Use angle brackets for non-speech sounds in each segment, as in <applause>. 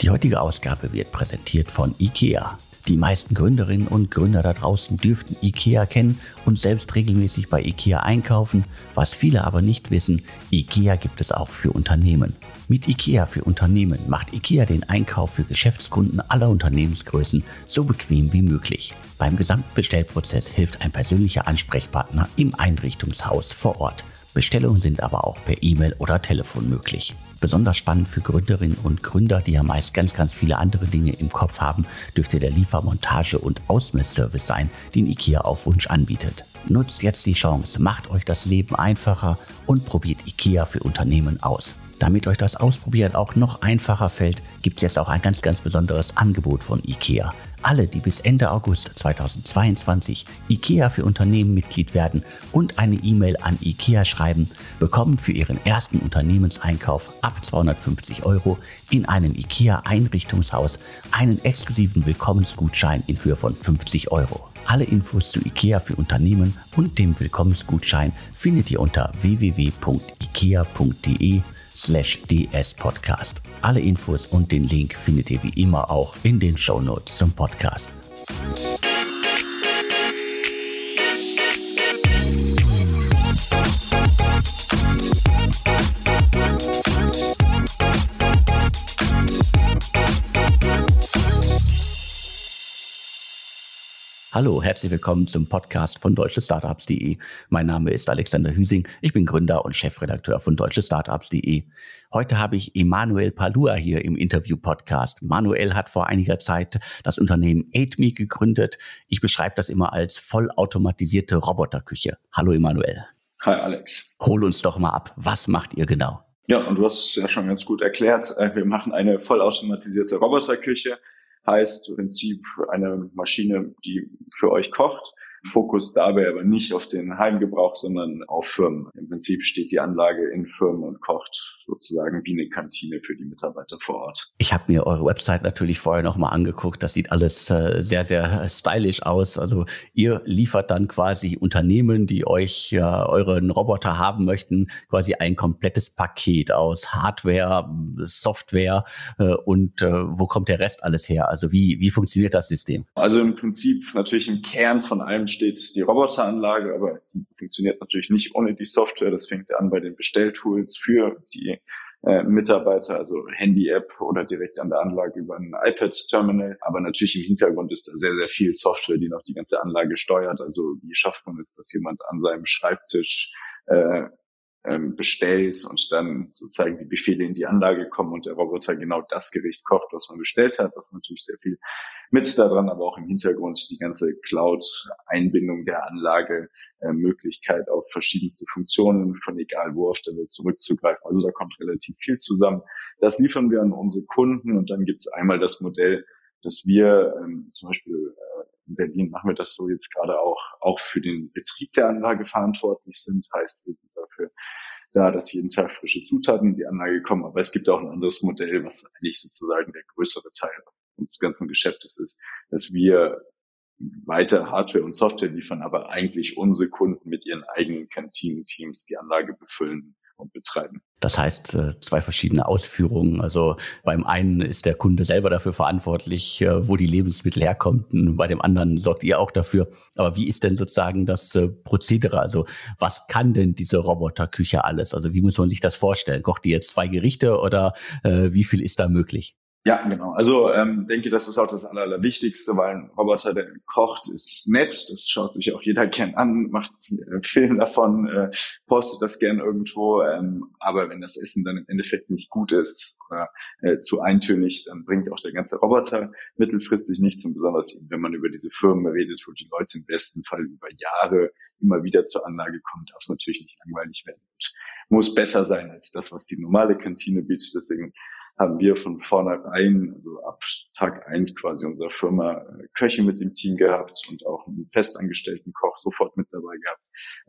Die heutige Ausgabe wird präsentiert von IKEA. Die meisten Gründerinnen und Gründer da draußen dürften IKEA kennen und selbst regelmäßig bei IKEA einkaufen. Was viele aber nicht wissen, IKEA gibt es auch für Unternehmen. Mit IKEA für Unternehmen macht IKEA den Einkauf für Geschäftskunden aller Unternehmensgrößen so bequem wie möglich. Beim Gesamtbestellprozess hilft ein persönlicher Ansprechpartner im Einrichtungshaus vor Ort. Bestellungen sind aber auch per E-Mail oder Telefon möglich. Besonders spannend für Gründerinnen und Gründer, die ja meist ganz, ganz viele andere Dinge im Kopf haben, dürfte der Liefermontage- und Ausmessservice sein, den IKEA auf Wunsch anbietet. Nutzt jetzt die Chance, macht euch das Leben einfacher und probiert IKEA für Unternehmen aus. Damit euch das Ausprobieren auch noch einfacher fällt, gibt es jetzt auch ein ganz, ganz besonderes Angebot von IKEA. Alle, die bis Ende August 2022 IKEA für Unternehmen Mitglied werden und eine E-Mail an IKEA schreiben, bekommen für ihren ersten Unternehmenseinkauf ab 250 Euro in einem IKEA Einrichtungshaus einen exklusiven Willkommensgutschein in Höhe von 50 Euro. Alle Infos zu IKEA für Unternehmen und dem Willkommensgutschein findet ihr unter www.ikea.de slash dspodcast. Alle Infos und den Link findet ihr wie immer auch in den Show Notes zum Podcast. Hallo, herzlich willkommen zum Podcast von deutschestartups.de. Mein Name ist Alexander Hüsing. Ich bin Gründer und Chefredakteur von deutschestartups.de. Heute habe ich Emanuel Palua hier im Interview-Podcast. Manuel hat vor einiger Zeit das Unternehmen AidMe gegründet. Ich beschreibe das immer als vollautomatisierte Roboterküche. Hallo Emanuel. Hi Alex. Hol uns doch mal ab. Was macht ihr genau? Ja, und du hast es ja schon ganz gut erklärt. Äh, wir machen eine vollautomatisierte Roboterküche heißt im Prinzip eine Maschine, die für euch kocht Fokus dabei aber nicht auf den Heimgebrauch, sondern auf Firmen. Im Prinzip steht die Anlage in Firmen und kocht sozusagen wie eine Kantine für die Mitarbeiter vor Ort. Ich habe mir eure Website natürlich vorher nochmal angeguckt. Das sieht alles äh, sehr, sehr stylisch aus. Also ihr liefert dann quasi Unternehmen, die euch äh, euren Roboter haben möchten, quasi ein komplettes Paket aus Hardware, Software äh, und äh, wo kommt der Rest alles her? Also wie, wie funktioniert das System? Also im Prinzip natürlich im Kern von allem steht die Roboteranlage, aber die funktioniert natürlich nicht ohne die Software. Das fängt an bei den Bestelltools für die äh, Mitarbeiter, also Handy-App oder direkt an der Anlage über ein iPad-Terminal. Aber natürlich im Hintergrund ist da sehr, sehr viel Software, die noch die ganze Anlage steuert. Also wie schafft man es, dass jemand an seinem Schreibtisch äh, ähm, bestellt und dann sozusagen die Befehle in die Anlage kommen und der Roboter genau das Gericht kocht, was man bestellt hat. Das ist natürlich sehr viel mit daran, aber auch im Hintergrund die ganze Cloud-Einbindung der Anlage, äh, Möglichkeit auf verschiedenste Funktionen von egal wo auf der Welt zurückzugreifen. Also da kommt relativ viel zusammen. Das liefern wir an unsere Kunden und dann gibt es einmal das Modell, dass wir ähm, zum Beispiel in Berlin machen wir das so jetzt gerade auch, auch für den Betrieb der Anlage verantwortlich sind. Heißt, wir sind dafür da, dass jeden Tag frische Zutaten in die Anlage kommen. Aber es gibt auch ein anderes Modell, was eigentlich sozusagen der größere Teil unseres ganzen Geschäftes ist, dass wir weiter Hardware und Software liefern, aber eigentlich unsere Kunden mit ihren eigenen Kantinen-Teams die Anlage befüllen betreiben. Das heißt, äh, zwei verschiedene Ausführungen. Also beim einen ist der Kunde selber dafür verantwortlich, äh, wo die Lebensmittel herkommen. Bei dem anderen sorgt ihr auch dafür. Aber wie ist denn sozusagen das äh, Prozedere? Also was kann denn diese Roboterküche alles? Also wie muss man sich das vorstellen? Kocht die jetzt zwei Gerichte oder wie viel ist da möglich? Ja, genau. Also ähm, denke, das ist auch das Aller, Allerwichtigste, weil ein Roboter, der kocht, ist nett. Das schaut sich auch jeder <laughs> gern an, macht äh, Film davon, äh, postet das gern irgendwo. Ähm, aber wenn das Essen dann im Endeffekt nicht gut ist oder äh, zu eintönig, dann bringt auch der ganze Roboter mittelfristig nichts. Und besonders wenn man über diese Firmen redet, wo die Leute im besten Fall über Jahre immer wieder zur Anlage kommen, darf es natürlich nicht langweilig werden. Und muss besser sein als das, was die normale Kantine bietet. Deswegen haben wir von vornherein, also ab Tag eins quasi unserer Firma, äh, Köche mit dem Team gehabt und auch einen festangestellten Koch sofort mit dabei gehabt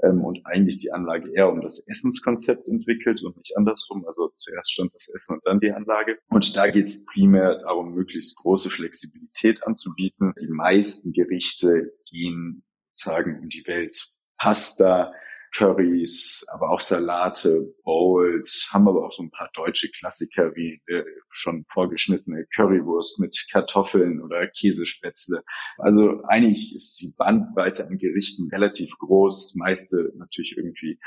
ähm, und eigentlich die Anlage eher um das Essenskonzept entwickelt und nicht andersrum. Also zuerst stand das Essen und dann die Anlage. Und da geht es primär darum, möglichst große Flexibilität anzubieten. Die meisten Gerichte gehen sozusagen um die Welt. Pasta, Currys, aber auch Salate, Bowls, haben aber auch so ein paar deutsche Klassiker wie äh, schon vorgeschnittene Currywurst mit Kartoffeln oder Käsespätzle. Also eigentlich ist die Bandbreite an Gerichten relativ groß, meiste natürlich irgendwie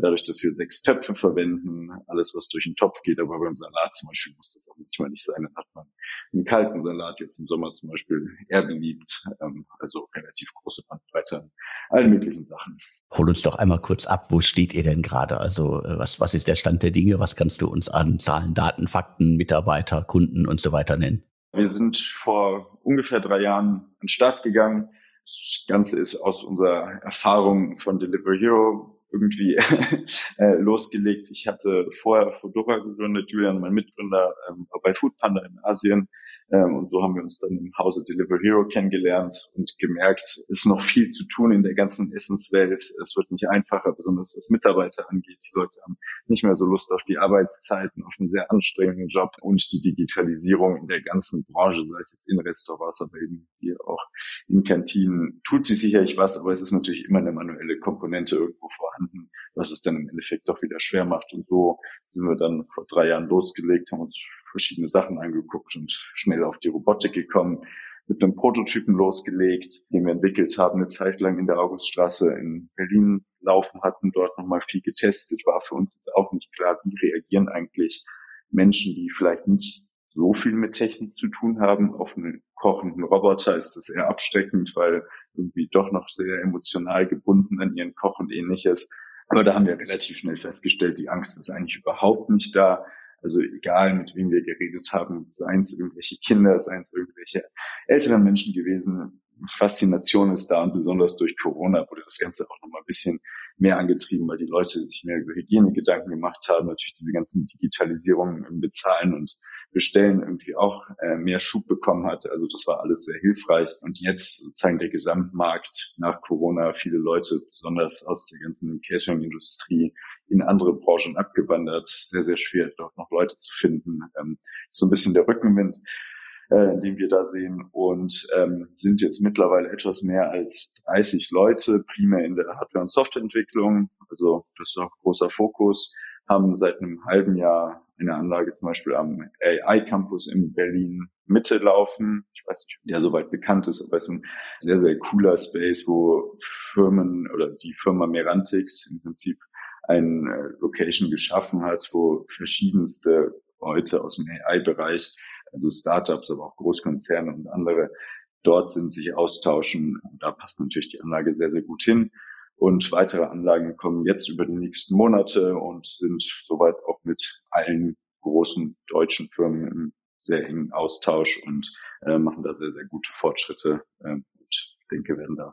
dadurch, dass wir sechs Töpfe verwenden, alles was durch den Topf geht, aber beim Salat zum Beispiel muss das auch manchmal nicht sein, dann hat man einen kalten Salat jetzt im Sommer zum Beispiel eher beliebt, ähm, also relativ große Bandbreite an allen möglichen Sachen. Hol uns doch einmal kurz ab, wo steht ihr denn gerade? Also äh, was, was ist der Stand der Dinge? Was kannst du uns an Zahlen, Daten, Fakten, Mitarbeiter, Kunden und so weiter nennen? Wir sind vor ungefähr drei Jahren an den Start gegangen. Das Ganze ist aus unserer Erfahrung von Delivery Hero irgendwie <laughs> äh, losgelegt. Ich hatte vorher Fodora gegründet, Julian, mein Mitgründer, ähm, war bei Foodpanda in Asien ähm, und so haben wir uns dann im Hause Deliver Hero kennengelernt und gemerkt, es ist noch viel zu tun in der ganzen Essenswelt. Es wird nicht einfacher, besonders was Mitarbeiter angeht. Die Leute haben nicht mehr so Lust auf die Arbeitszeiten, auf einen sehr anstrengenden Job und die Digitalisierung in der ganzen Branche, sei es jetzt in Restaurants, aber eben hier auch in Kantinen, tut sich sicherlich was, aber es ist natürlich immer eine manuelle Komponente irgendwo vorhanden, was es dann im Endeffekt doch wieder schwer macht. Und so sind wir dann vor drei Jahren losgelegt, haben uns verschiedene Sachen angeguckt und schnell auf die Robotik gekommen, mit einem Prototypen losgelegt, den wir entwickelt haben, eine Zeit lang in der Auguststraße in Berlin laufen hatten, dort nochmal viel getestet, war für uns jetzt auch nicht klar, wie reagieren eigentlich Menschen, die vielleicht nicht so viel mit Technik zu tun haben. Auf einen kochenden Roboter ist das eher abschreckend, weil irgendwie doch noch sehr emotional gebunden an ihren Koch und ähnliches. Aber da haben wir relativ schnell festgestellt, die Angst ist eigentlich überhaupt nicht da. Also egal, mit wem wir geredet haben, seien es irgendwelche Kinder, seien es irgendwelche älteren Menschen gewesen, Faszination ist da und besonders durch Corona wurde das Ganze auch nochmal ein bisschen mehr angetrieben, weil die Leute sich mehr über Hygiene Gedanken gemacht haben, natürlich diese ganzen Digitalisierungen im Bezahlen und Bestellen irgendwie auch äh, mehr Schub bekommen hat. Also das war alles sehr hilfreich. Und jetzt sozusagen der Gesamtmarkt nach Corona, viele Leute, besonders aus der ganzen Catering-Industrie, in andere Branchen abgewandert. Sehr, sehr schwer, dort noch Leute zu finden. Ähm, so ein bisschen der Rückenwind, äh, den wir da sehen. Und ähm, sind jetzt mittlerweile etwas mehr als 30 Leute, primär in der Hardware- und Softwareentwicklung. Also das ist auch großer Fokus. Haben seit einem halben Jahr eine Anlage zum Beispiel am AI Campus in Berlin Mitte laufen. Ich weiß nicht, ob der soweit bekannt ist, aber es ist ein sehr, sehr cooler Space, wo Firmen oder die Firma Merantix im Prinzip ein äh, Location geschaffen hat, wo verschiedenste Leute aus dem AI-Bereich, also Startups, aber auch Großkonzerne und andere dort sind, sich austauschen. Da passt natürlich die Anlage sehr, sehr gut hin. Und weitere Anlagen kommen jetzt über die nächsten Monate und sind soweit auch mit allen großen deutschen Firmen im sehr engen Austausch und äh, machen da sehr, sehr gute Fortschritte. Äh, und ich denke, werden da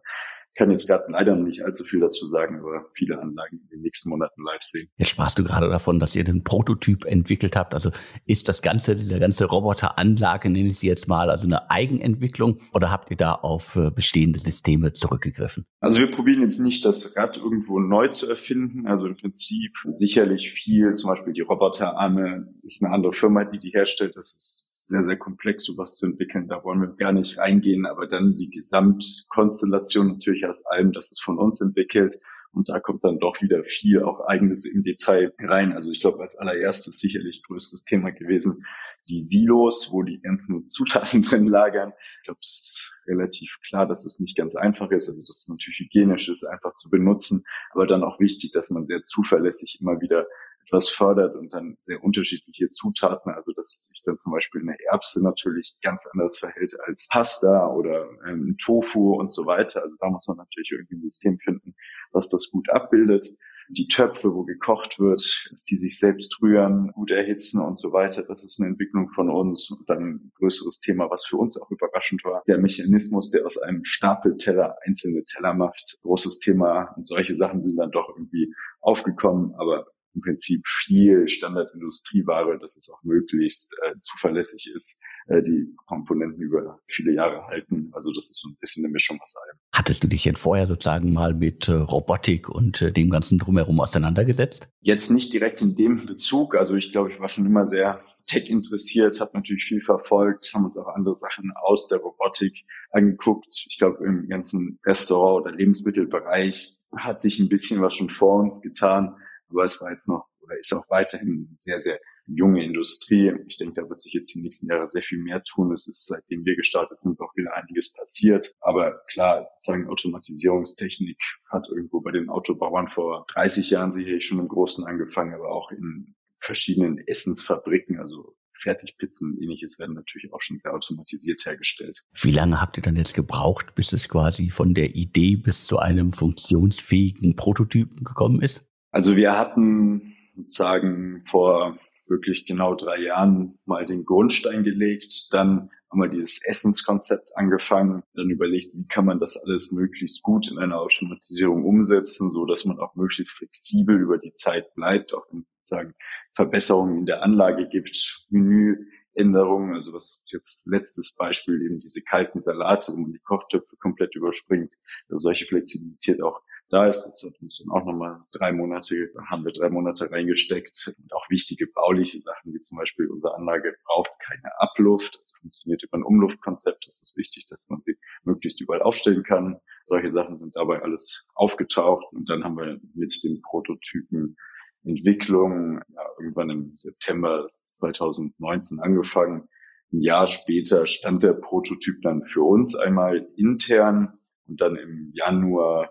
kann jetzt gerade leider noch nicht allzu viel dazu sagen, aber viele Anlagen in den nächsten Monaten live sehen. Jetzt sprachst du gerade davon, dass ihr den Prototyp entwickelt habt. Also ist das ganze, diese ganze Roboteranlage, nenne ich sie jetzt mal, also eine Eigenentwicklung oder habt ihr da auf äh, bestehende Systeme zurückgegriffen? Also wir probieren jetzt nicht, das Rad irgendwo neu zu erfinden. Also im Prinzip sicherlich viel, zum Beispiel die Roboterarme ist eine andere Firma, die die herstellt. Das ist sehr, sehr komplex, sowas zu entwickeln. Da wollen wir gar nicht reingehen, aber dann die Gesamtkonstellation natürlich aus allem, das ist von uns entwickelt. Und da kommt dann doch wieder viel auch eigenes im Detail rein. Also ich glaube, als allererstes sicherlich größtes Thema gewesen, die Silos, wo die ganzen Zutaten <laughs> drin lagern. Ich glaube, das ist relativ klar, dass es das nicht ganz einfach ist. Also dass es natürlich hygienisch ist, einfach zu benutzen, aber dann auch wichtig, dass man sehr zuverlässig immer wieder etwas fördert und dann sehr unterschiedliche Zutaten, also dass sich dann zum Beispiel eine Erbse natürlich ganz anders verhält als Pasta oder ähm, Tofu und so weiter. Also da muss man natürlich irgendwie ein System finden, was das gut abbildet. Die Töpfe, wo gekocht wird, dass die sich selbst rühren, gut erhitzen und so weiter. Das ist eine Entwicklung von uns. Und dann ein größeres Thema, was für uns auch überraschend war. Der Mechanismus, der aus einem Stapelteller einzelne Teller macht. Großes Thema. Und solche Sachen sind dann doch irgendwie aufgekommen. Aber im Prinzip viel Standardindustrieware, dass es auch möglichst äh, zuverlässig ist, äh, die Komponenten über viele Jahre halten. Also das ist so ein bisschen eine Mischung aus allem. Hattest du dich denn vorher sozusagen mal mit äh, Robotik und äh, dem ganzen drumherum auseinandergesetzt? Jetzt nicht direkt in dem Bezug. Also ich glaube, ich war schon immer sehr Tech interessiert, habe natürlich viel verfolgt, haben uns auch andere Sachen aus der Robotik angeguckt. Ich glaube, im ganzen Restaurant- oder Lebensmittelbereich hat sich ein bisschen was schon vor uns getan, aber es war jetzt noch oder ist auch weiterhin sehr, sehr junge Industrie. Ich denke, da wird sich jetzt die nächsten Jahre sehr viel mehr tun. Es ist, seitdem wir gestartet sind, auch wieder einiges passiert. Aber klar, sagen Automatisierungstechnik hat irgendwo bei den Autobauern vor 30 Jahren sicherlich schon im Großen angefangen, aber auch in verschiedenen Essensfabriken, also Fertigpizzen und ähnliches werden natürlich auch schon sehr automatisiert hergestellt. Wie lange habt ihr dann jetzt gebraucht, bis es quasi von der Idee bis zu einem funktionsfähigen Prototypen gekommen ist? Also wir hatten sozusagen vor wirklich genau drei Jahren mal den Grundstein gelegt, dann haben wir dieses Essenskonzept angefangen, dann überlegt, wie kann man das alles möglichst gut in einer Automatisierung umsetzen, so dass man auch möglichst flexibel über die Zeit bleibt, auch wenn sozusagen Verbesserungen in der Anlage gibt, Menüänderungen, also was jetzt letztes Beispiel eben diese kalten Salate, wo man die Kochtöpfe komplett überspringt, dass solche Flexibilität auch da ist. Das hat uns dann auch nochmal drei Monate, haben wir drei Monate reingesteckt. Und auch wichtige bauliche Sachen, wie zum Beispiel unsere Anlage braucht keine Abluft, also funktioniert über ein Umluftkonzept. Das ist wichtig, dass man sie möglichst überall aufstellen kann. Solche Sachen sind dabei alles aufgetaucht. Und dann haben wir mit dem Prototypen Entwicklung ja, irgendwann im September 2019 angefangen. Ein Jahr später stand der Prototyp dann für uns einmal intern und dann im Januar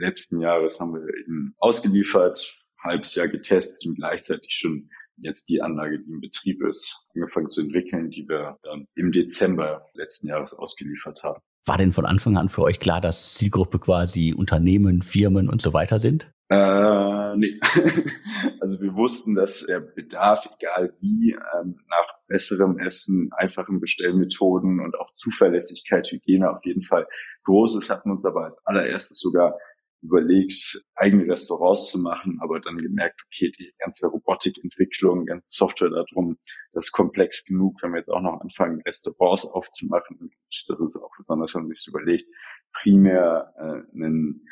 letzten Jahres haben wir ihn ausgeliefert, halbes Jahr getestet und gleichzeitig schon jetzt die Anlage, die im Betrieb ist, angefangen zu entwickeln, die wir dann im Dezember letzten Jahres ausgeliefert haben. War denn von Anfang an für euch klar, dass Zielgruppe quasi Unternehmen, Firmen und so weiter sind? Äh, nee. <laughs> also wir wussten, dass der Bedarf, egal wie, ähm, nach besserem Essen, einfachen Bestellmethoden und auch Zuverlässigkeit, Hygiene auf jeden Fall groß ist, hatten uns aber als allererstes sogar überlegt, eigene Restaurants zu machen, aber dann gemerkt, okay, die ganze Robotikentwicklung, ganze Software darum, das ist komplex genug, wenn wir jetzt auch noch anfangen, Restaurants aufzumachen. Das ist auch besonders, wenn man sich überlegt, primär äh, ein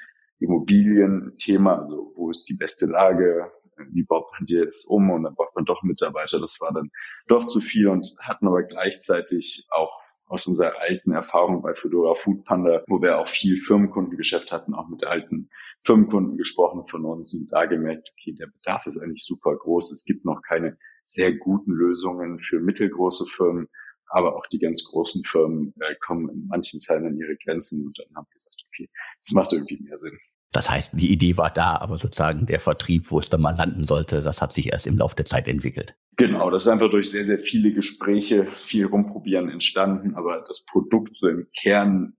Immobilienthema, also wo ist die beste Lage, wie baut man dir das um und dann braucht man doch Mitarbeiter. Das war dann doch zu viel und hatten aber gleichzeitig auch aus unserer alten Erfahrung bei Fedora Food Panda, wo wir auch viel Firmenkundengeschäft hatten, auch mit alten Firmenkunden gesprochen von uns und da gemerkt, okay, der Bedarf ist eigentlich super groß. Es gibt noch keine sehr guten Lösungen für mittelgroße Firmen, aber auch die ganz großen Firmen äh, kommen in manchen Teilen an ihre Grenzen und dann haben wir gesagt, okay, das macht irgendwie mehr Sinn. Das heißt, die Idee war da, aber sozusagen der Vertrieb, wo es dann mal landen sollte, das hat sich erst im Laufe der Zeit entwickelt. Genau, das ist einfach durch sehr, sehr viele Gespräche, viel rumprobieren entstanden, aber das Produkt so im Kern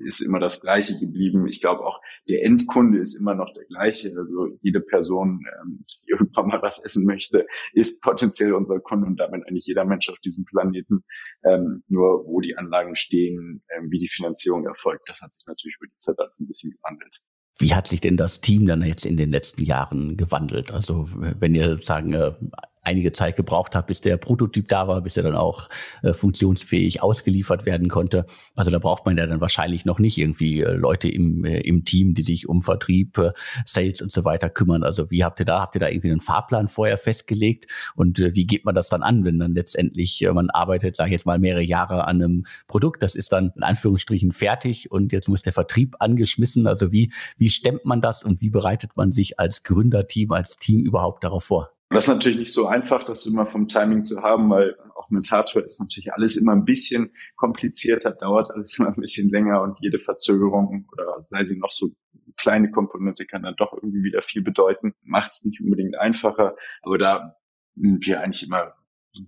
ist immer das gleiche geblieben. Ich glaube auch, der Endkunde ist immer noch der gleiche. Also jede Person, ähm, die irgendwann mal was essen möchte, ist potenziell unser Kunde und damit eigentlich jeder Mensch auf diesem Planeten. Ähm, nur wo die Anlagen stehen, ähm, wie die Finanzierung erfolgt, das hat sich natürlich über die Zeit als ein bisschen gewandelt. Wie hat sich denn das Team dann jetzt in den letzten Jahren gewandelt? Also wenn ihr sozusagen äh, einige Zeit gebraucht hat, bis der Prototyp da war, bis er dann auch äh, funktionsfähig ausgeliefert werden konnte. Also da braucht man ja dann wahrscheinlich noch nicht irgendwie äh, Leute im, äh, im Team, die sich um Vertrieb, äh, Sales und so weiter kümmern. Also wie habt ihr da, habt ihr da irgendwie einen Fahrplan vorher festgelegt und äh, wie geht man das dann an, wenn dann letztendlich äh, man arbeitet, sage ich jetzt mal, mehrere Jahre an einem Produkt, das ist dann in Anführungsstrichen fertig und jetzt muss der Vertrieb angeschmissen. Also wie, wie stemmt man das und wie bereitet man sich als Gründerteam, als Team überhaupt darauf vor? Das ist natürlich nicht so einfach, das immer vom Timing zu haben, weil auch mit Hardware ist natürlich alles immer ein bisschen komplizierter, dauert alles <laughs> immer ein bisschen länger und jede Verzögerung oder sei sie noch so kleine Komponente kann dann doch irgendwie wieder viel bedeuten, macht es nicht unbedingt einfacher, aber da sind wir eigentlich immer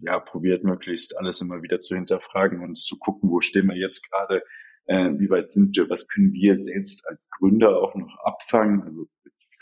ja, probiert möglichst alles immer wieder zu hinterfragen und zu gucken, wo stehen wir jetzt gerade, äh, wie weit sind wir, was können wir selbst als Gründer auch noch abfangen, also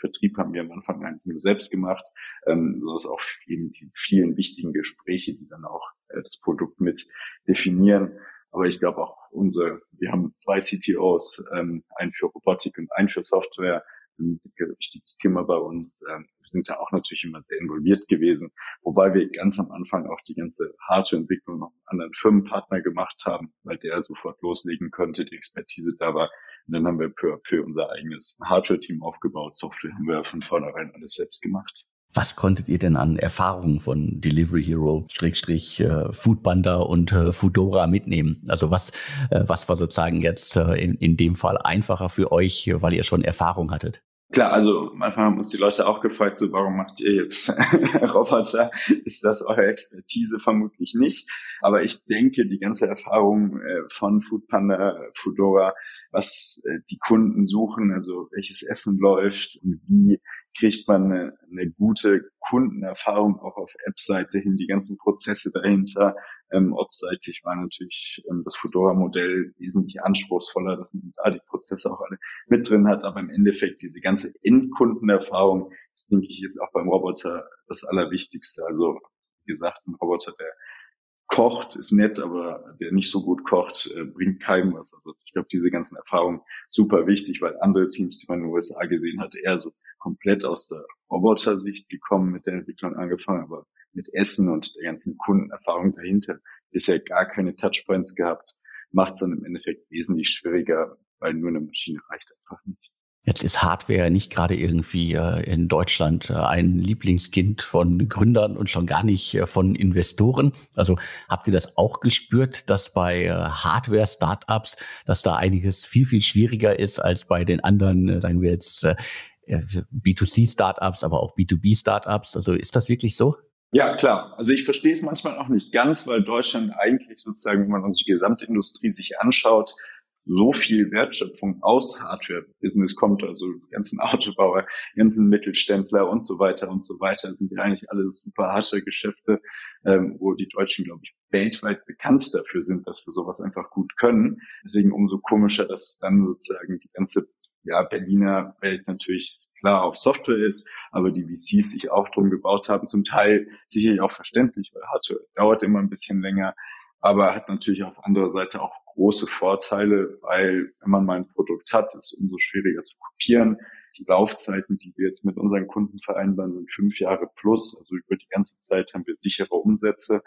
Vertrieb haben wir am Anfang eigentlich nur selbst gemacht, ähm, so ist auch eben die vielen wichtigen Gespräche, die dann auch äh, das Produkt mit definieren. Aber ich glaube auch unsere, wir haben zwei CTOs, ähm, einen für Robotik und einen für Software, ein wichtiges Thema bei uns. Ähm, wir sind da auch natürlich immer sehr involviert gewesen, wobei wir ganz am Anfang auch die ganze Hardwareentwicklung noch einen anderen Firmenpartner gemacht haben, weil der sofort loslegen konnte, die Expertise da war. Und dann haben wir peu à peu unser eigenes Hardware-Team aufgebaut. Software haben wir von vornherein alles selbst gemacht. Was konntet ihr denn an Erfahrungen von Delivery Hero, Schrägstrich, äh, Foodpanda und äh, Foodora mitnehmen? Also was, äh, was war sozusagen jetzt in, in dem Fall einfacher für euch, weil ihr schon Erfahrung hattet? Klar, also manchmal haben uns die Leute auch gefragt, so warum macht ihr jetzt <laughs> Roboter? Ist das eure Expertise? Vermutlich nicht. Aber ich denke, die ganze Erfahrung äh, von Foodpanda, Foodora, was äh, die Kunden suchen, also welches Essen läuft und wie kriegt man eine, eine gute Kundenerfahrung auch auf App-Seite hin, die ganzen Prozesse dahinter. Ähm, Ob-seitig war natürlich ähm, das Fedora-Modell wesentlich anspruchsvoller, dass man da die Prozesse auch alle mit drin hat. Aber im Endeffekt diese ganze Endkundenerfahrung ist, denke ich, jetzt auch beim Roboter das Allerwichtigste. Also wie gesagt, ein Roboter, der kocht, ist nett, aber der nicht so gut kocht, äh, bringt keinem was. Also ich glaube, diese ganzen Erfahrungen super wichtig, weil andere Teams, die man in den USA gesehen hat, eher so komplett aus der Roboter-Sicht gekommen, mit der Entwicklung angefangen, aber mit Essen und der ganzen Kundenerfahrung dahinter bisher gar keine Touchpoints gehabt, macht es dann im Endeffekt wesentlich schwieriger, weil nur eine Maschine reicht einfach nicht. Jetzt ist Hardware nicht gerade irgendwie äh, in Deutschland äh, ein Lieblingskind von Gründern und schon gar nicht äh, von Investoren. Also habt ihr das auch gespürt, dass bei Hardware-Startups, dass da einiges viel, viel schwieriger ist als bei den anderen, sagen wir jetzt, B2C-Startups, aber auch B2B-Startups? Also ist das wirklich so? Ja, klar. Also ich verstehe es manchmal auch nicht ganz, weil Deutschland eigentlich sozusagen, wenn man uns die Gesamtindustrie sich anschaut, so viel Wertschöpfung aus Hardware-Business kommt, also ganzen <laughs> Autobauer, ganzen Mittelständler und so weiter und so weiter, das sind ja eigentlich alles super Hardware-Geschäfte, ähm, wo die Deutschen, glaube ich, weltweit bekannt dafür sind, dass wir sowas einfach gut können. Deswegen umso komischer, dass dann sozusagen die ganze ja, Berliner Welt natürlich klar auf Software ist, aber die VCs sich auch drum gebaut haben, zum Teil sicherlich auch verständlich, weil Hardware dauert immer ein bisschen länger, aber hat natürlich auf anderer Seite auch große Vorteile, weil wenn man mal ein Produkt hat, ist es umso schwieriger zu kopieren. Die Laufzeiten, die wir jetzt mit unseren Kunden vereinbaren, sind fünf Jahre plus. Also über die ganze Zeit haben wir sichere Umsätze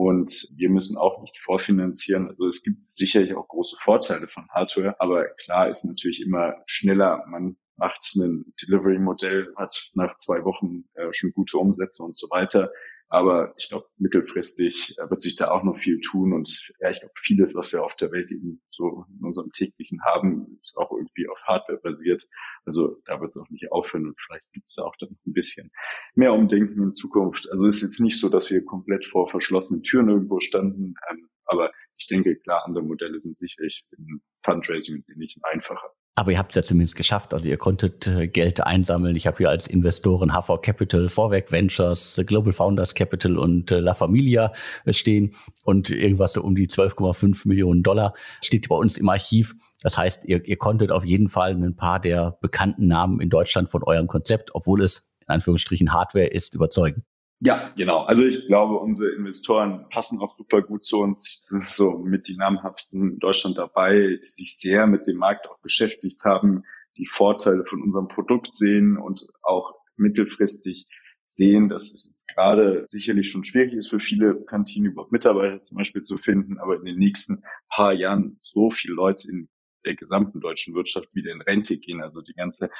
und wir müssen auch nichts vorfinanzieren. Also es gibt sicherlich auch große Vorteile von Hardware, aber klar ist natürlich immer schneller. Man macht ein Delivery-Modell, hat nach zwei Wochen äh, schon gute Umsätze und so weiter. Aber ich glaube, mittelfristig äh, wird sich da auch noch viel tun. Und ja, ich glaube, vieles, was wir auf der Welt eben so in unserem täglichen haben, ist auch irgendwie auf Hardware basiert. Also da wird es auch nicht aufhören und vielleicht gibt es da auch dann ein bisschen mehr Umdenken in Zukunft. Also es ist jetzt nicht so, dass wir komplett vor verschlossenen Türen irgendwo standen. Ähm, aber ich denke, klar, andere Modelle sind sicherlich im Fundraising nicht einfacher. Aber ihr habt es ja zumindest geschafft. Also ihr konntet äh, Geld einsammeln. Ich habe hier als Investoren HV Capital, Vorwerk Ventures, Global Founders Capital und äh, La Familia äh, stehen. Und irgendwas so um die 12,5 Millionen Dollar steht bei uns im Archiv. Das heißt, ihr, ihr konntet auf jeden Fall ein paar der bekannten Namen in Deutschland von eurem Konzept, obwohl es in Anführungsstrichen Hardware ist, überzeugen. Ja, genau. Also ich glaube, unsere Investoren passen auch super gut zu uns, sind so mit die namhaftesten in Deutschland dabei, die sich sehr mit dem Markt auch beschäftigt haben, die Vorteile von unserem Produkt sehen und auch mittelfristig sehen, dass es jetzt gerade sicherlich schon schwierig ist für viele Kantinen überhaupt Mitarbeiter zum Beispiel zu finden, aber in den nächsten paar Jahren so viele Leute in der gesamten deutschen Wirtschaft wieder in Rente gehen. Also die ganze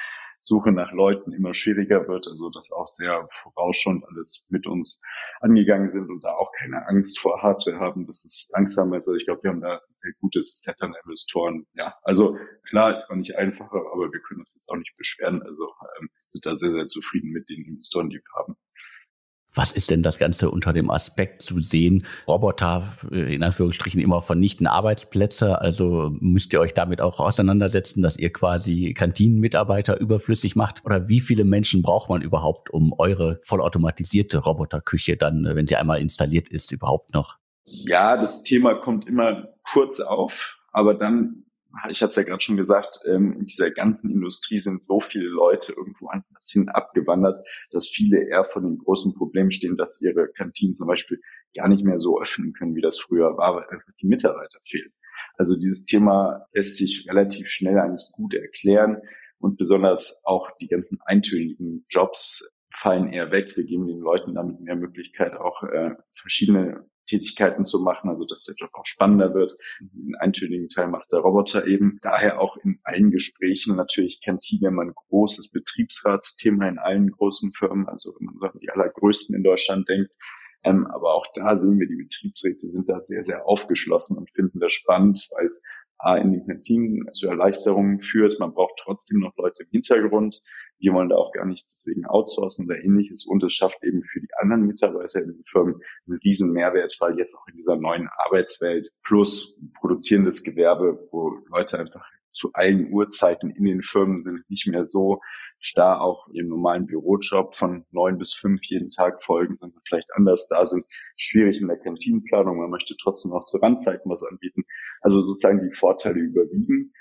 Suche nach Leuten immer schwieriger wird, also dass auch sehr vorausschauend alles mit uns angegangen sind und da auch keine Angst vor Hardware haben, dass es langsam ist. Also ich glaube, wir haben da ein sehr gutes Set an Investoren. Ja, also klar, es war nicht einfacher, aber wir können uns jetzt auch nicht beschweren. Also ähm, sind da sehr, sehr zufrieden mit den Investoren, die wir haben. Was ist denn das Ganze unter dem Aspekt zu sehen? Roboter äh, in Anführungsstrichen immer vernichten Arbeitsplätze. Also müsst ihr euch damit auch auseinandersetzen, dass ihr quasi Kantinenmitarbeiter überflüssig macht? Oder wie viele Menschen braucht man überhaupt, um eure vollautomatisierte Roboterküche dann, äh, wenn sie einmal installiert ist, überhaupt noch? Ja, das Thema kommt immer kurz auf, aber dann ich hatte es ja gerade schon gesagt, ähm, in dieser ganzen Industrie sind so viele Leute irgendwo anders hin abgewandert, dass viele eher vor dem großen Problem stehen, dass ihre Kantinen zum Beispiel gar nicht mehr so öffnen können, wie das früher war, weil einfach die Mitarbeiter fehlen. Also dieses Thema lässt sich relativ schnell eigentlich gut erklären und besonders auch die ganzen eintönigen Jobs fallen eher weg. Wir geben den Leuten damit mehr Möglichkeit, auch äh, verschiedene Tätigkeiten zu machen, also dass der Job auch spannender wird. Den eintönigen Teil macht der Roboter eben. Daher auch in allen Gesprächen natürlich Kantine immer ein großes Betriebsratsthema in allen großen Firmen, also wenn man die allergrößten in Deutschland denkt. Ähm, aber auch da sehen wir, die Betriebsräte sind da sehr, sehr aufgeschlossen und finden das spannend, weil es A, in den Kantinen zu Erleichterungen führt. Man braucht trotzdem noch Leute im Hintergrund. Wir wollen da auch gar nicht deswegen outsourcen oder ähnliches. Und es schafft eben für die anderen Mitarbeiter in den Firmen einen riesen Mehrwert, weil jetzt auch in dieser neuen Arbeitswelt plus produzierendes Gewerbe, wo Leute einfach zu allen Uhrzeiten in den Firmen sind, nicht mehr so starr auch im normalen Bürojob von neun bis fünf jeden Tag folgen, sondern vielleicht anders da sind, schwierig in der Kantinenplanung. Man möchte trotzdem auch zu Randzeiten was anbieten. Also sozusagen die Vorteile überwiegen.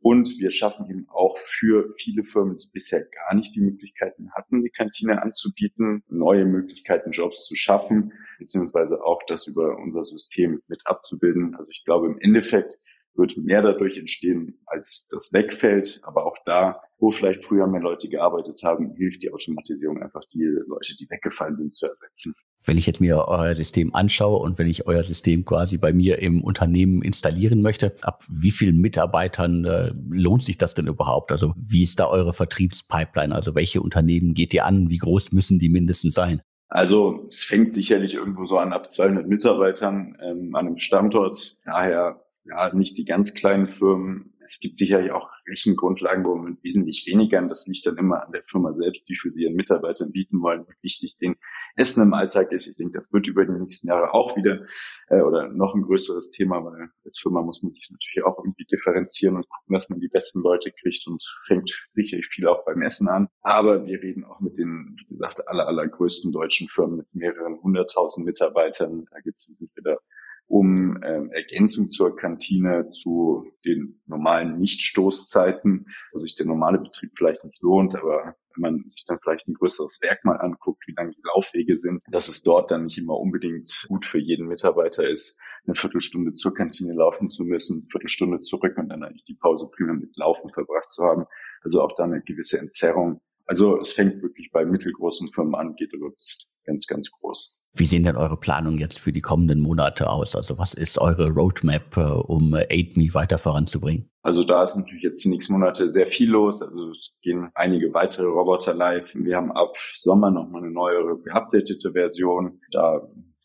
Und wir schaffen eben auch für viele Firmen, die bisher gar nicht die Möglichkeiten hatten, die Kantine anzubieten, neue Möglichkeiten, Jobs zu schaffen, beziehungsweise auch das über unser System mit abzubilden. Also ich glaube, im Endeffekt wird mehr dadurch entstehen, als das wegfällt. Aber auch da, wo vielleicht früher mehr Leute gearbeitet haben, hilft die Automatisierung einfach, die Leute, die weggefallen sind, zu ersetzen. Wenn ich jetzt mir euer System anschaue und wenn ich euer System quasi bei mir im Unternehmen installieren möchte, ab wie vielen Mitarbeitern äh, lohnt sich das denn überhaupt? Also wie ist da eure Vertriebspipeline? Also welche Unternehmen geht ihr an? Wie groß müssen die mindestens sein? Also es fängt sicherlich irgendwo so an ab 200 Mitarbeitern ähm, an einem Standort. Daher ja, nicht die ganz kleinen Firmen. Es gibt sicherlich auch Rechengrundlagen, wo man wesentlich weniger, und das liegt dann immer an der Firma selbst, wie viel sie ihren Mitarbeitern bieten wollen, wie wichtig den Essen im Alltag ist. Ich denke, das wird über die nächsten Jahre auch wieder äh, oder noch ein größeres Thema, weil als Firma muss man sich natürlich auch irgendwie differenzieren und gucken, dass man die besten Leute kriegt und fängt sicherlich viel auch beim Essen an. Aber wir reden auch mit den, wie gesagt, aller, allergrößten deutschen Firmen mit mehreren hunderttausend Mitarbeitern. Da geht es entweder um ähm, Ergänzung zur Kantine zu den normalen Nicht-Stoßzeiten, wo sich der normale Betrieb vielleicht nicht lohnt, aber wenn man sich dann vielleicht ein größeres Werk mal anguckt, wie lang die Laufwege sind, dass es dort dann nicht immer unbedingt gut für jeden Mitarbeiter ist, eine Viertelstunde zur Kantine laufen zu müssen, eine Viertelstunde zurück und dann eigentlich die Pause prima mit Laufen verbracht zu haben. Also auch da eine gewisse Entzerrung. Also es fängt wirklich bei mittelgroßen Firmen an, geht aber bis ganz, ganz groß. Wie sehen denn eure Planungen jetzt für die kommenden Monate aus? Also was ist eure Roadmap, äh, um AidMe weiter voranzubringen? Also da ist natürlich jetzt die nächsten Monate sehr viel los. Also es gehen einige weitere Roboter live. Wir haben ab Sommer nochmal eine neuere, geupdatete Version. Da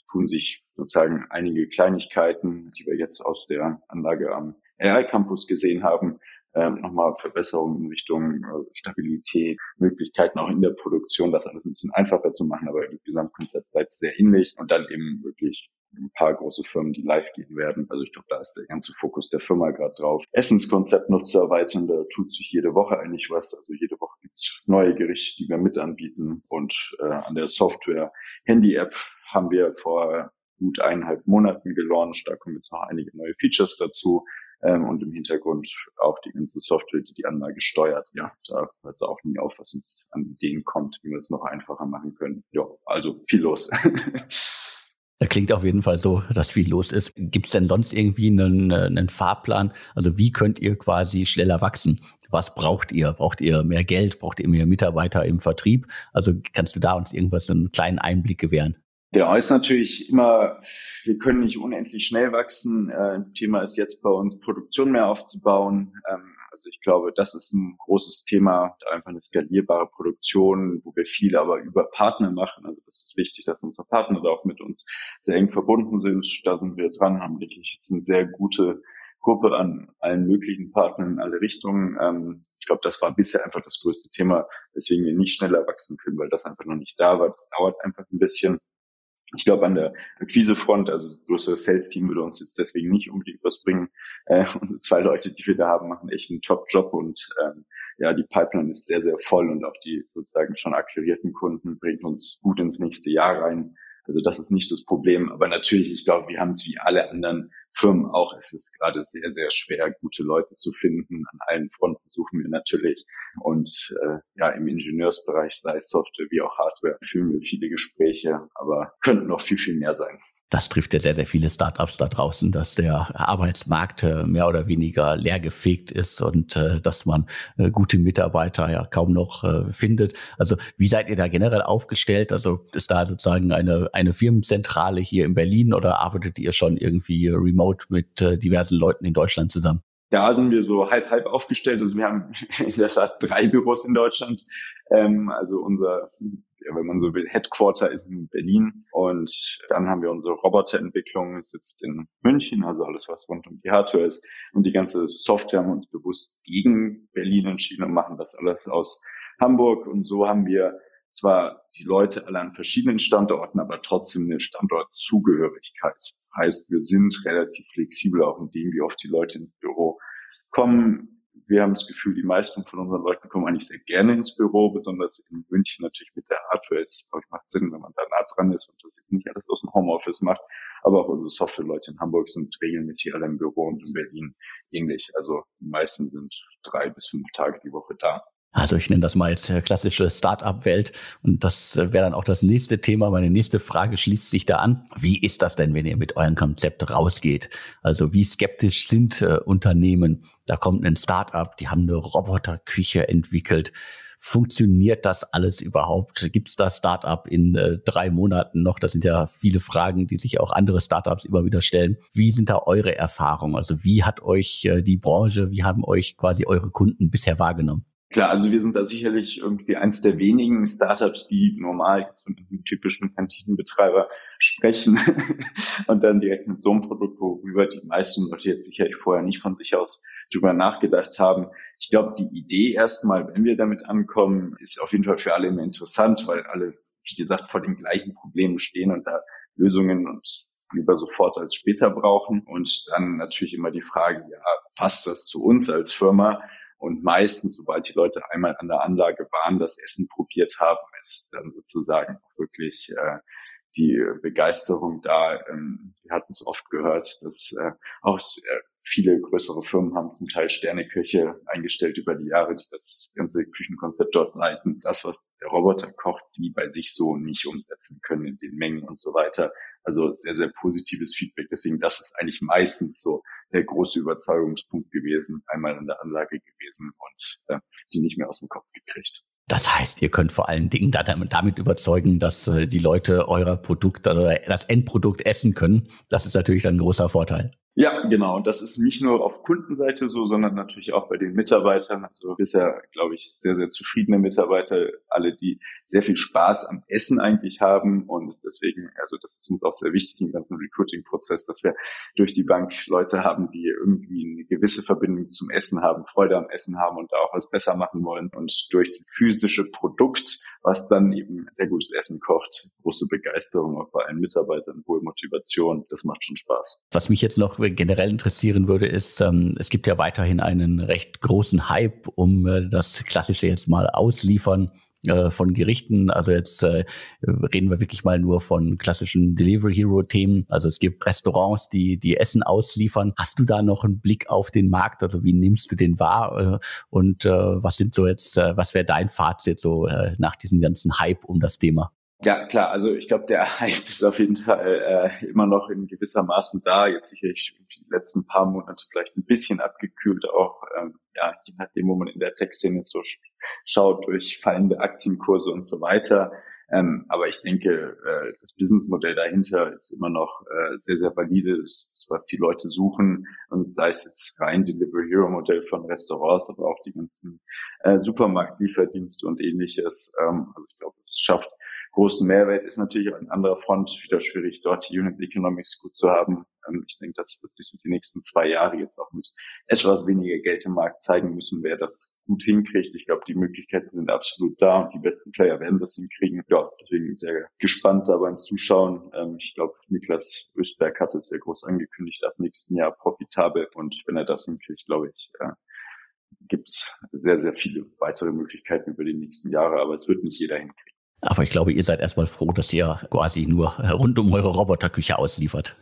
tun sich sozusagen einige Kleinigkeiten, die wir jetzt aus der Anlage am AI Campus gesehen haben ähm, nochmal Verbesserungen in Richtung äh, Stabilität, Möglichkeiten auch in der Produktion, das alles ein bisschen einfacher zu machen, aber das Gesamtkonzept bleibt sehr ähnlich und dann eben wirklich ein paar große Firmen, die live gehen werden. Also ich glaube, da ist der ganze Fokus der Firma gerade drauf. Essenskonzept noch zu erweitern, da tut sich jede Woche eigentlich was. Also jede Woche gibt's neue Gerichte, die wir mit anbieten. Und äh, an der Software Handy-App haben wir vor gut eineinhalb Monaten gelauncht. Da kommen jetzt noch einige neue Features dazu ähm, und im Hintergrund auch die ganze Software, die die Anlage steuert. Ja, da hört es auch nie auf, was uns an Ideen kommt, wie wir es noch einfacher machen können. Ja, also viel los. <laughs> Klingt auf jeden Fall so, dass viel los ist. Gibt es denn sonst irgendwie einen, einen Fahrplan? Also wie könnt ihr quasi schneller wachsen? Was braucht ihr? Braucht ihr mehr Geld? Braucht ihr mehr Mitarbeiter im Vertrieb? Also kannst du da uns irgendwas einen kleinen Einblick gewähren? Genau, ist natürlich immer, wir können nicht unendlich schnell wachsen. Äh, Thema ist jetzt bei uns Produktion mehr aufzubauen. Ähm, also ich glaube, das ist ein großes Thema, einfach eine skalierbare Produktion, wo wir viel aber über Partner machen. Also das ist wichtig, dass unsere Partner da auch mit uns sehr eng verbunden sind. Da sind wir dran, haben wirklich jetzt eine sehr gute Gruppe an allen möglichen Partnern in alle Richtungen. Ähm, ich glaube, das war bisher einfach das größte Thema, weswegen wir nicht schneller wachsen können, weil das einfach noch nicht da war. Das dauert einfach ein bisschen. Ich glaube, an der Akquisefront, also das größere Sales-Team würde uns jetzt deswegen nicht unbedingt was bringen. Äh, <laughs> unsere zwei Leute, die wir da haben, machen echt einen Top-Job und ähm, ja, die Pipeline ist sehr, sehr voll und auch die sozusagen schon akquirierten Kunden bringt uns gut ins nächste Jahr rein. Also das ist nicht das Problem. Aber natürlich, ich glaube, wir haben es wie alle anderen Firmen auch. Es ist gerade sehr, sehr schwer, gute Leute zu finden. An allen Fronten suchen wir natürlich. Und äh, ja, im Ingenieursbereich, sei es Software wie auch Hardware, führen wir viele Gespräche, aber könnten noch viel, viel mehr sein das trifft ja sehr, sehr viele Startups da draußen, dass der Arbeitsmarkt äh, mehr oder weniger leergefegt ist und äh, dass man äh, gute Mitarbeiter ja kaum noch findet. Also wie seid ihr da generell aufgestellt? Also ist da sozusagen eine, eine Firmenzentrale hier in Berlin oder arbeitet ihr schon irgendwie remote mit diversen Leuten in Deutschland zusammen? Da sind wir so halb halb aufgestellt. Also wir haben <laughs> in der Tat drei Büros in Deutschland. Ähm, also unser wenn man so will, Headquarter ist in Berlin. Und dann haben wir unsere Roboterentwicklung, sitzt in München, also alles, was rund um die Hardware ist. Und die ganze Software haben wir uns bewusst gegen Berlin entschieden und machen das alles aus Hamburg. Und so haben wir zwar die Leute alle an verschiedenen Standorten, aber trotzdem eine Standortzugehörigkeit. Heißt, wir sind relativ flexibel auch in dem, wie oft die Leute ins Büro kommen wir haben das Gefühl, die meisten von unseren Leuten kommen eigentlich sehr gerne ins Büro, besonders in München natürlich mit der Hardware. Es macht Sinn, wenn man da nah dran ist und das jetzt nicht alles aus dem Homeoffice macht. Aber auch unsere Software-Leute in Hamburg sind regelmäßig alle im Büro und in Berlin ähnlich. Also die meisten sind drei bis fünf Tage die Woche da. Also ich nenne das mal jetzt äh, klassische Start-up-Welt und das äh, wäre dann auch das nächste Thema. Meine nächste Frage schließt sich da an. Wie ist das denn, wenn ihr mit eurem Konzept rausgeht? Also wie skeptisch sind äh, Unternehmen? Da kommt ein Start-up, die haben eine Roboterküche entwickelt. Funktioniert das alles überhaupt? Gibt es das Startup in äh, drei Monaten noch? Das sind ja viele Fragen, die sich auch andere Startups immer wieder stellen. Wie sind da eure Erfahrungen? Also wie hat euch äh, die Branche, wie haben euch quasi eure Kunden bisher wahrgenommen? Klar, also wir sind da sicherlich irgendwie eins der wenigen Startups, die normal mit einem typischen Kantinenbetreiber sprechen <laughs> und dann direkt mit so einem Produkt, worüber die meisten Leute jetzt sicherlich vorher nicht von sich aus drüber nachgedacht haben. Ich glaube, die Idee erstmal, wenn wir damit ankommen, ist auf jeden Fall für alle immer interessant, weil alle, wie gesagt, vor den gleichen Problemen stehen und da Lösungen und lieber sofort als später brauchen. Und dann natürlich immer die Frage, ja, passt das zu uns als Firma? Und meistens, sobald die Leute einmal an der Anlage waren, das Essen probiert haben, ist dann sozusagen wirklich äh, die Begeisterung da. Ähm, wir hatten es oft gehört, dass äh, auch äh, viele größere Firmen haben zum Teil Sterneküche eingestellt über die Jahre, die das ganze Küchenkonzept dort leiten. Das, was der Roboter kocht, sie bei sich so nicht umsetzen können in den Mengen und so weiter. Also sehr, sehr positives Feedback. Deswegen, das ist eigentlich meistens so der große Überzeugungspunkt gewesen, einmal in der Anlage gewesen und äh, die nicht mehr aus dem Kopf gekriegt. Das heißt, ihr könnt vor allen Dingen damit überzeugen, dass äh, die Leute euer Produkt oder das Endprodukt essen können. Das ist natürlich ein großer Vorteil. Ja, genau. Und das ist nicht nur auf Kundenseite so, sondern natürlich auch bei den Mitarbeitern. Also bisher, glaube ich, sehr, sehr zufriedene Mitarbeiter, alle, die sehr viel Spaß am Essen eigentlich haben. Und deswegen, also das ist uns auch sehr wichtig im ganzen Recruiting-Prozess, dass wir durch die Bank Leute haben, die irgendwie eine gewisse Verbindung zum Essen haben, Freude am Essen haben und da auch was besser machen wollen. Und durch das physische Produkt, was dann eben sehr gutes Essen kocht, große Begeisterung auch bei allen Mitarbeitern, hohe Motivation. Das macht schon Spaß. Was mich jetzt noch generell interessieren würde, ist, ähm, es gibt ja weiterhin einen recht großen Hype um äh, das klassische jetzt mal ausliefern äh, von Gerichten. Also jetzt äh, reden wir wirklich mal nur von klassischen Delivery Hero Themen. Also es gibt Restaurants, die die Essen ausliefern. Hast du da noch einen Blick auf den Markt? Also wie nimmst du den wahr? Äh, und äh, was sind so jetzt, äh, was wäre dein Fazit so äh, nach diesem ganzen Hype um das Thema? Ja, klar, also ich glaube, der <laughs> Hype ist auf jeden Fall äh, immer noch in gewisser Maßen da. Jetzt sicherlich die letzten paar Monate vielleicht ein bisschen abgekühlt, auch ähm, ja, je nachdem, wo man in der Tech-Szene so schaut, durch fallende Aktienkurse und so weiter. Ähm, aber ich denke, äh, das Businessmodell dahinter ist immer noch äh, sehr, sehr valide, ist, was die Leute suchen. Und sei es jetzt rein Delivery Hero Modell von Restaurants, aber auch die ganzen äh, Supermarktlieferdienste und ähnliches. Ähm, also ich glaube, es schafft großen Mehrwert ist natürlich an anderer Front wieder schwierig, dort die Unit Economics gut zu haben. Ähm, ich denke, das wird sich die nächsten zwei Jahre jetzt auch mit etwas weniger Geld im Markt zeigen müssen, wer das gut hinkriegt. Ich glaube, die Möglichkeiten sind absolut da und die besten Player werden das hinkriegen. Ja, deswegen sehr gespannt da beim Zuschauen. Ähm, ich glaube, Niklas Östberg hat es sehr groß angekündigt, ab nächsten Jahr profitabel und wenn er das hinkriegt, glaube ich, äh, gibt es sehr, sehr viele weitere Möglichkeiten über die nächsten Jahre, aber es wird nicht jeder hinkriegen. Aber ich glaube, ihr seid erstmal froh, dass ihr quasi nur rund um eure Roboterküche ausliefert.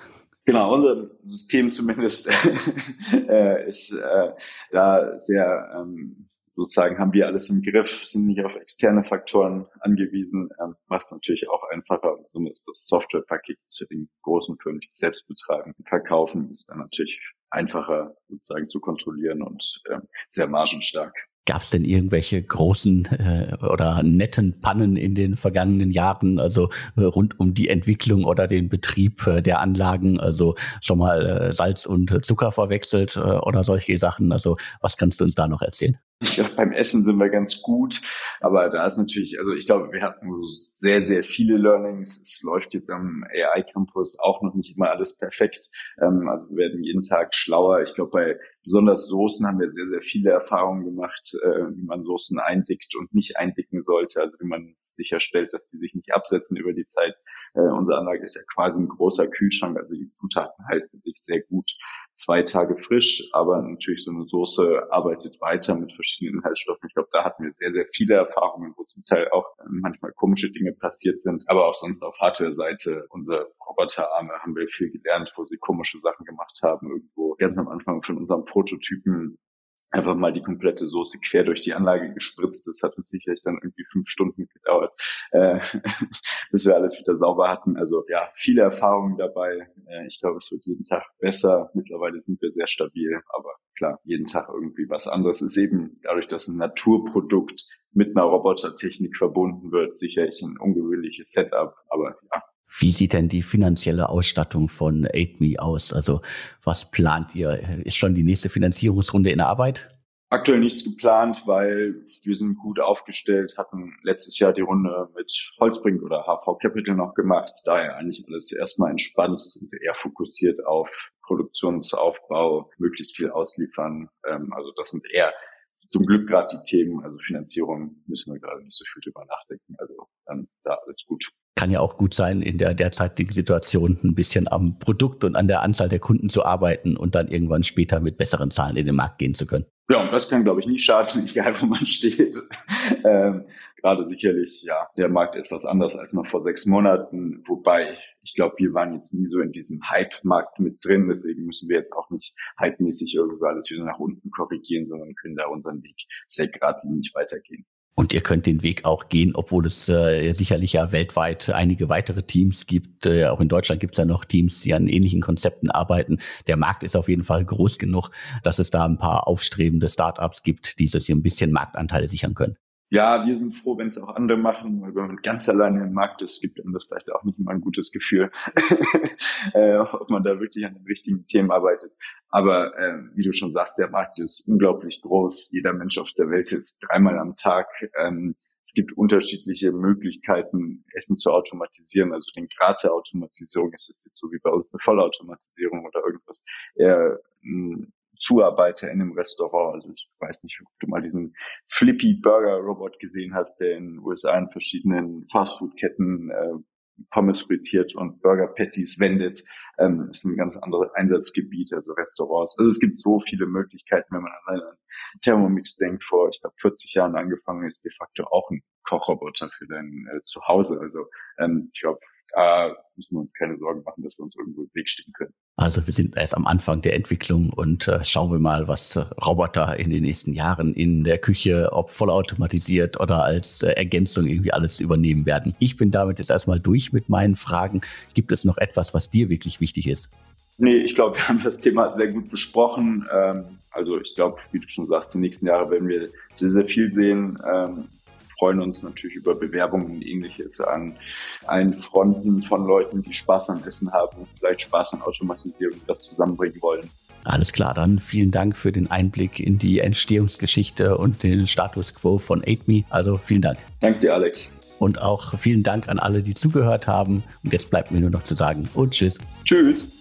Genau, unser System zumindest <laughs> äh, ist äh, da sehr ähm, sozusagen haben wir alles im Griff, sind nicht auf externe Faktoren angewiesen, ähm, macht es natürlich auch einfacher. Somit ist das Softwarepaket, wir den großen Firmen, die selbst betreiben, verkaufen, ist dann natürlich einfacher sozusagen zu kontrollieren und äh, sehr margenstark. Gab es denn irgendwelche großen äh, oder netten Pannen in den vergangenen Jahren, also äh, rund um die Entwicklung oder den Betrieb äh, der Anlagen, also schon mal äh, Salz und Zucker verwechselt äh, oder solche Sachen? Also was kannst du uns da noch erzählen? Ich glaube, beim Essen sind wir ganz gut, aber da ist natürlich, also ich glaube, wir hatten sehr, sehr viele Learnings. Es läuft jetzt am AI Campus auch noch nicht immer alles perfekt. Ähm, also wir werden jeden Tag schlauer. Ich glaube, bei besonders Soßen haben wir sehr, sehr viele Erfahrungen gemacht, äh, wie man Soßen eindickt und nicht eindicken sollte. Also wie man sicherstellt, dass sie sich nicht absetzen über die Zeit. Äh, unsere Anlage ist ja quasi ein großer Kühlschrank, also die Zutaten halten sich sehr gut zwei Tage frisch, aber natürlich so eine Soße arbeitet weiter mit verschiedenen Inhaltsstoffen. Ich glaube, da hatten wir sehr, sehr viele Erfahrungen, wo zum Teil auch äh, manchmal komische Dinge passiert sind, aber auch sonst auf Hardware-Seite, unsere Roboterarme haben wir viel gelernt, wo sie komische Sachen gemacht haben, irgendwo ganz am Anfang von unserem Prototypen einfach mal die komplette Soße quer durch die Anlage gespritzt. Das hat uns sicherlich dann irgendwie fünf Stunden gedauert, äh, <laughs> bis wir alles wieder sauber hatten. Also ja, viele Erfahrungen dabei. Äh, ich glaube, es wird jeden Tag besser. Mittlerweile sind wir sehr stabil, aber klar, jeden Tag irgendwie was anderes ist eben dadurch, dass ein Naturprodukt mit einer Robotertechnik verbunden wird, sicherlich ein ungewöhnliches Setup. Aber wie sieht denn die finanzielle Ausstattung von AidMe aus? Also was plant ihr? Ist schon die nächste Finanzierungsrunde in Arbeit? Aktuell nichts geplant, weil wir sind gut aufgestellt, hatten letztes Jahr die Runde mit Holzbrink oder HV Capital noch gemacht. Daher eigentlich alles erstmal entspannt, sind eher fokussiert auf Produktionsaufbau, möglichst viel ausliefern. Ähm, also das sind eher zum Glück gerade die Themen, also Finanzierung müssen wir gerade nicht so viel drüber nachdenken. Also dann da alles gut kann ja auch gut sein, in der derzeitigen Situation ein bisschen am Produkt und an der Anzahl der Kunden zu arbeiten und dann irgendwann später mit besseren Zahlen in den Markt gehen zu können. Ja, und das kann, glaube ich, nicht schaden, <laughs> egal wo man steht. Ähm, gerade sicherlich, ja, der Markt etwas anders als noch vor sechs Monaten, wobei ich glaube, wir waren jetzt nie so in diesem Hype-Markt mit drin, deswegen müssen wir jetzt auch nicht hypemäßig irgendwie alles wieder nach unten korrigieren, sondern können da unseren Weg sehr geradlinig weitergehen. Und ihr könnt den Weg auch gehen, obwohl es äh, sicherlich ja weltweit einige weitere Teams gibt. Äh, auch in Deutschland gibt es ja noch Teams, die an ähnlichen Konzepten arbeiten. Der Markt ist auf jeden Fall groß genug, dass es da ein paar aufstrebende Startups gibt, die sich ein bisschen Marktanteile sichern können ja, wir sind froh, wenn es auch andere machen, weil wenn man ganz alleine im Markt ist, gibt einem das vielleicht auch nicht immer ein gutes Gefühl, <laughs> äh, ob man da wirklich an den richtigen Themen arbeitet. Aber äh, wie du schon sagst, der Markt ist unglaublich groß. Jeder Mensch auf der Welt ist dreimal am Tag. Ähm, es gibt unterschiedliche Möglichkeiten, Essen zu automatisieren. Also den Grad der Automatisierung ist es jetzt so wie bei uns eine Vollautomatisierung oder irgendwas eher hm, Zuarbeiter in einem Restaurant. Also ich weiß nicht, ob du mal diesen Flippy Burger Robot gesehen hast, der in den USA in verschiedenen Fastfood-Ketten äh, Pommes frittiert und Burger Patties wendet. Ähm, das ist ein ganz anderes Einsatzgebiet, also Restaurants. Also es gibt so viele Möglichkeiten, wenn man an einen Thermomix denkt, vor, ich glaube, 40 Jahren angefangen ist, de facto auch ein Kochroboter für dein äh, Zuhause. Also ähm, ich glaube, da müssen wir uns keine Sorgen machen, dass wir uns irgendwo im Weg stehen können. Also wir sind erst am Anfang der Entwicklung und äh, schauen wir mal, was äh, Roboter in den nächsten Jahren in der Küche, ob vollautomatisiert oder als äh, Ergänzung irgendwie alles übernehmen werden. Ich bin damit jetzt erstmal durch mit meinen Fragen. Gibt es noch etwas, was dir wirklich wichtig ist? Nee, ich glaube, wir haben das Thema sehr gut besprochen. Ähm, also ich glaube, wie du schon sagst, die nächsten Jahre werden wir sehr, sehr viel sehen. Ähm, freuen uns natürlich über Bewerbungen und ähnliches an allen Fronten von Leuten, die Spaß am Essen haben, vielleicht Spaß an Automatisierung, das zusammenbringen wollen. Alles klar, dann vielen Dank für den Einblick in die Entstehungsgeschichte und den Status quo von AidMe. Also vielen Dank. Danke dir, Alex. Und auch vielen Dank an alle, die zugehört haben. Und jetzt bleibt mir nur noch zu sagen und tschüss. Tschüss.